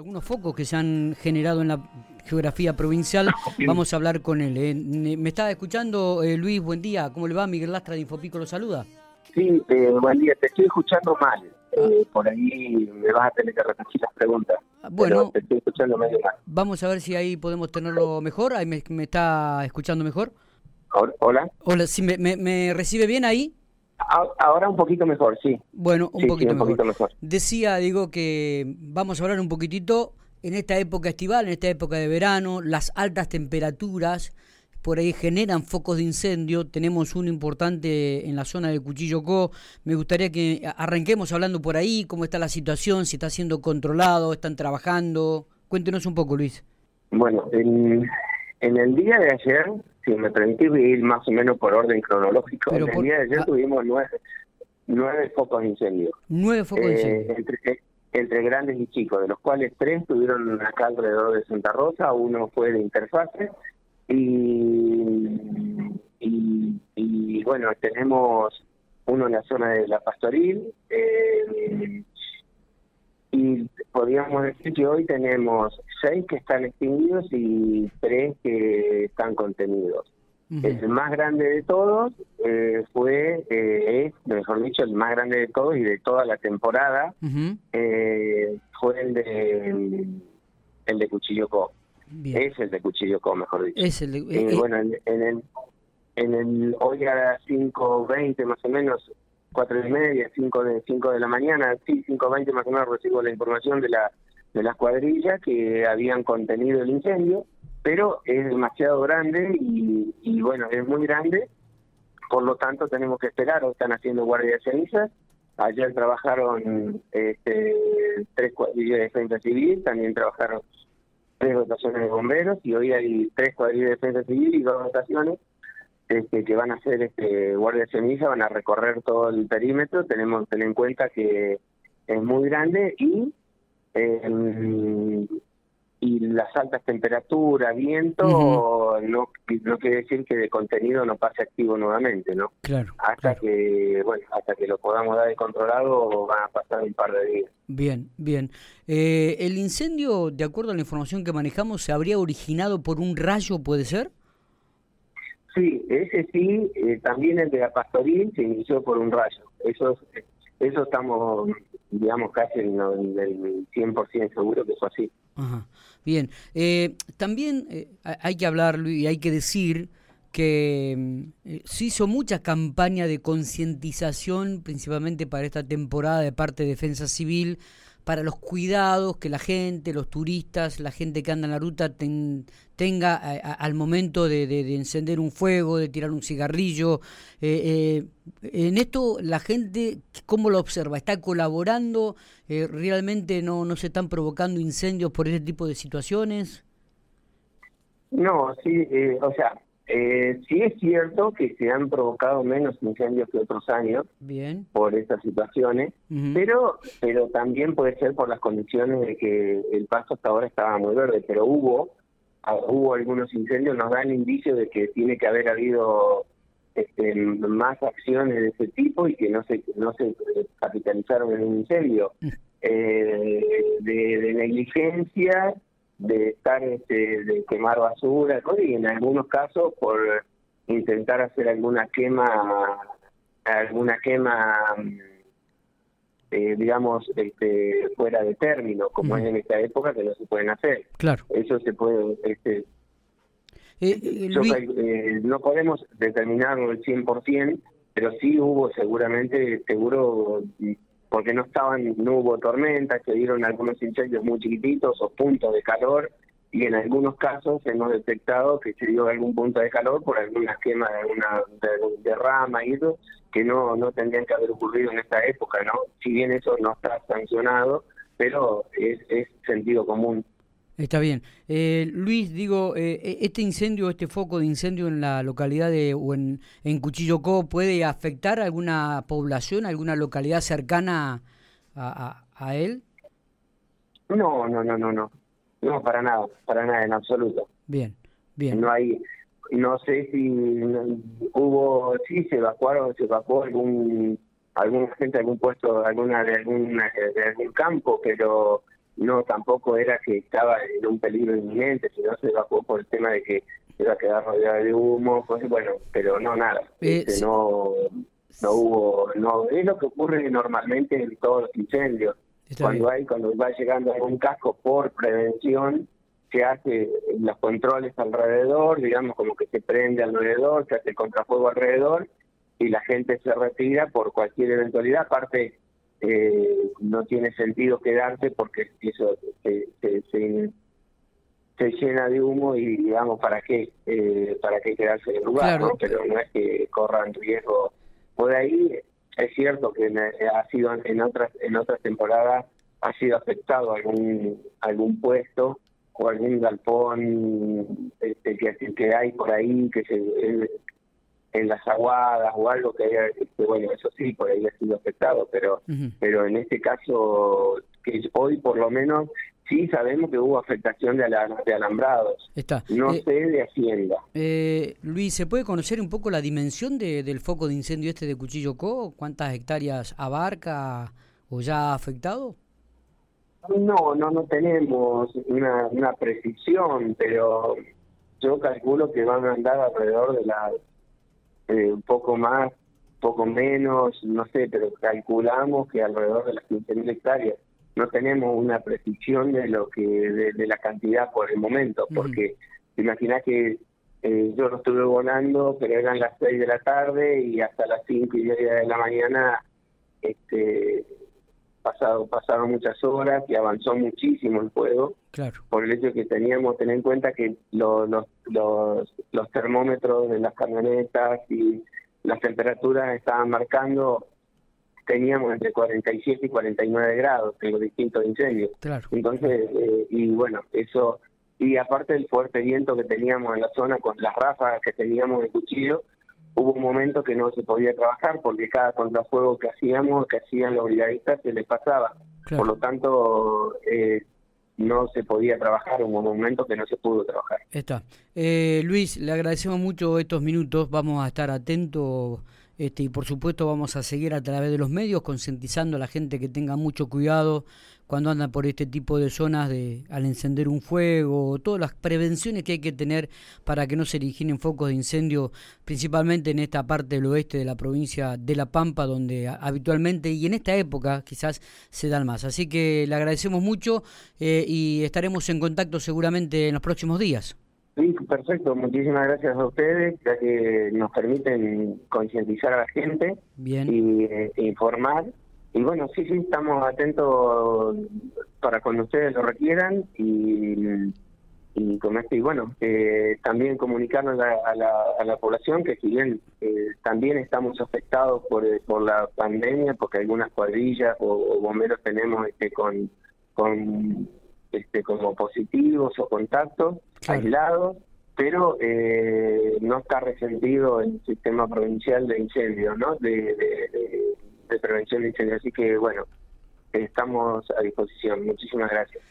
algunos focos que se han generado en la geografía provincial. Vamos a hablar con él. ¿eh? Me está escuchando eh, Luis, buen día. ¿Cómo le va? Miguel Lastra de Infopico lo saluda. Sí, eh, buen día. Te estoy escuchando mal. por ahí me vas a tener que repetir las preguntas. Ah, bueno, te estoy escuchando medio mal. Vamos a ver si ahí podemos tenerlo mejor. ¿Ahí me, está escuchando mejor? Hola. Hola, ¿sí, me, me recibe bien ahí? Ahora un poquito mejor, sí. Bueno, un, poquito, mejor. Decía, digo, que vamos a hablar un poquitito en esta época estival, en esta época de verano, las altas temperaturas por ahí generan focos de incendio. Tenemos uno importante en la zona del Cuchillo Co. Me gustaría que arranquemos hablando por ahí, cómo está la situación, si está siendo controlado, están trabajando. Cuéntenos un poco, Luis. Bueno, en, en el día de ayer si me permitís ir más o menos por orden cronológico, el día de ayer ah. tuvimos nueve, nueve focos de incendio. Nueve focos de eh, incendio. Entre, entre, grandes y chicos, de los cuales tres tuvieron acá alrededor de Santa Rosa, uno fue de interfase y, y, bueno, tenemos uno en la zona de la Pastoril, eh, y podríamos decir que hoy tenemos seis que están extinguidos y tres que están contenidos. El más grande de todos eh, fue, eh, es, mejor dicho, el más grande de todos y de toda la temporada eh, fue el de el de Cuchillo Co. Es el de Cuchillo Co, mejor dicho. Es el de, bueno, en, en, el, en el hoy a las 5.20 más o menos cuatro y media, cinco de cinco de la mañana, sí, cinco veinte más o menos recibo la información de la de las cuadrillas que habían contenido el incendio, pero es demasiado grande y, bueno, es muy grande, por lo tanto tenemos que esperar, o están haciendo guardia de cenizas, ayer trabajaron este, tres cuadrillas de defensa civil, también trabajaron tres dotaciones de bomberos y hoy hay tres cuadrillas de defensa civil y dos dotaciones este, que van a hacer este, guardia de ceniza, van a recorrer todo el perímetro, tenemos que tener en cuenta que es muy grande y em, y las altas temperaturas, viento, no, no quiere decir que de contenido no pase activo nuevamente, ¿no? Claro. Hasta que, bueno, hasta que lo podamos dar de controlado van a pasar un par de días. Bien, bien. Eh, el incendio, de acuerdo a la información que manejamos, se habría originado por un rayo, ¿puede ser? Sí, ese sí, eh, también el de la pastoril se inició por un rayo. Eso, eso estamos, digamos, casi en el 100% seguro que fue así. Ajá. Bien, eh, también eh, hay que hablar y hay que decir que mm, se hizo mucha campaña de concientización, principalmente para esta temporada de parte de Defensa Civil, para los cuidados que la gente, los turistas, la gente que anda en la ruta tenga al momento de, encender un fuego, de tirar un cigarrillo. Eh, eh, en esto la gente, ¿cómo lo observa? ¿Está colaborando? Eh, ¿Realmente no, no se están provocando incendios por ese tipo de situaciones? No, sí, o sea, eh, sí es cierto que se han provocado menos incendios que otros años Bien. por estas situaciones, pero pero también puede ser por las condiciones de que el paso hasta ahora estaba muy verde, pero hubo ah, hubo algunos incendios, nos dan indicio de que tiene que haber habido este, más acciones de ese tipo y que no se no se capitalizaron en un incendio. Mm. Eh, de, de negligencia de estar este, de quemar basura y en algunos casos por intentar hacer alguna quema alguna quema eh, digamos este, fuera de término como es en esta época que no se pueden hacer. Claro. Eso se puede este, eh, eh, no podemos determinarlo al 100% pero sí hubo seguramente seguro porque no estaban, no hubo tormentas, se dieron algunos incendios muy chiquititos o puntos de calor y en algunos casos hemos detectado que se dio algún punto de calor por alguna quema de alguna derrama y eso que no no tendrían que haber ocurrido en esta época, ¿no? Si bien eso no está sancionado, pero es sentido común. Está bien. Eh, Luis, digo, eh, este incendio, este foco de incendio en la localidad de o en, en Cuchillocó, ¿puede afectar a alguna población, alguna localidad cercana a, a, él? No, no, no, no, no. No, para nada, para nada, en absoluto. Bien, bien. No hay, no sé si hubo, sí, se evacuaron, se evacuó algún, alguna gente, algún puesto, alguna de, alguna, de algún campo, pero no tampoco era que estaba en un peligro inminente, sino se evacuó por el tema de que iba a quedar rodeada de humo, pues bueno, pero no nada, Eh, Este, sí. no no hubo, no es lo que ocurre normalmente en todos los incendios, Está cuando bien. hay cuando va llegando algún casco por prevención se hace los controles alrededor, digamos como que se prende alrededor, se hace el contrafuego alrededor y la gente se retira por cualquier eventualidad. Aparte, eh, no tiene sentido quedarse porque eso se, se, se- se llena de humo y digamos para qué eh, para qué quedarse en el lugar, Claro. ¿no? pero no es que corran riesgo. Por ahí es cierto que en- ha sido en otras en otras temporadas ha sido afectado algún algún puesto o algún galpón este, que, que hay por ahí que se en, las aguadas o algo que haya este, bueno eso sí por ahí ha sido afectado pero pero en este caso que hoy por lo menos sí sabemos que hubo afectación de, ala- de alambrados Está. no Eh, sé de hacienda eh, Luis, ¿se puede conocer un poco la dimensión de- del foco de incendio este de Cuchillo Co? ¿Cuántas hectáreas abarca o ya ha afectado? No, no, no tenemos una, una precisión, pero yo calculo que van a andar alrededor de la, eh, un poco más, poco menos, no sé, pero calculamos que alrededor de las 15.000 hectáreas. No tenemos una precisión de lo que de, de la cantidad por el momento, porque te imaginas que eh, yo lo estuve volando, pero eran las 6 de la tarde y hasta las 5 y media de la mañana este pasado pasaron muchas horas y avanzó muchísimo el fuego Claro. por el hecho que teníamos tener en cuenta que lo- los, los los termómetros de las camionetas y las temperaturas estaban marcando teníamos entre 47 y 49 grados en los distintos incendios Claro. entonces eh, y bueno eso y aparte del fuerte viento que teníamos en la zona con las ráfagas que teníamos de cuchillo hubo un momento que no se podía trabajar porque cada contrafuego que hacíamos que hacían los brigadistas se les pasaba Claro. por lo tanto eh, no se podía trabajar hubo un momento que no se pudo trabajar Está. Eh, Luis, le agradecemos mucho estos minutos. Vamos a estar atentos este, y por supuesto vamos a seguir a través de los medios concientizando a la gente que tenga mucho cuidado cuando anda por este tipo de zonas de al encender un fuego, todas las prevenciones que hay que tener para que no se originen focos de incendio, principalmente en esta parte del oeste de la provincia de La Pampa, donde habitualmente y en esta época quizás se dan más. Así que le agradecemos mucho eh, y estaremos en contacto seguramente en los próximos días. Sí, perfecto. Muchísimas gracias a ustedes, ya que nos permiten concientizar a la gente Bien. y eh, informar. Y bueno, sí, sí, estamos atentos para cuando ustedes lo requieran y, y con esto, y bueno, eh, también comunicarnos a la, a, la, a la población que si bien eh, también estamos afectados por, por la pandemia, porque algunas cuadrillas o, o bomberos tenemos este con, con este como positivos o contactos Claro. aislados, pero eh, no está resentido el sistema provincial de incendios, ¿no? De prevención de incendios. Así que, bueno, estamos a disposición. Muchísimas gracias.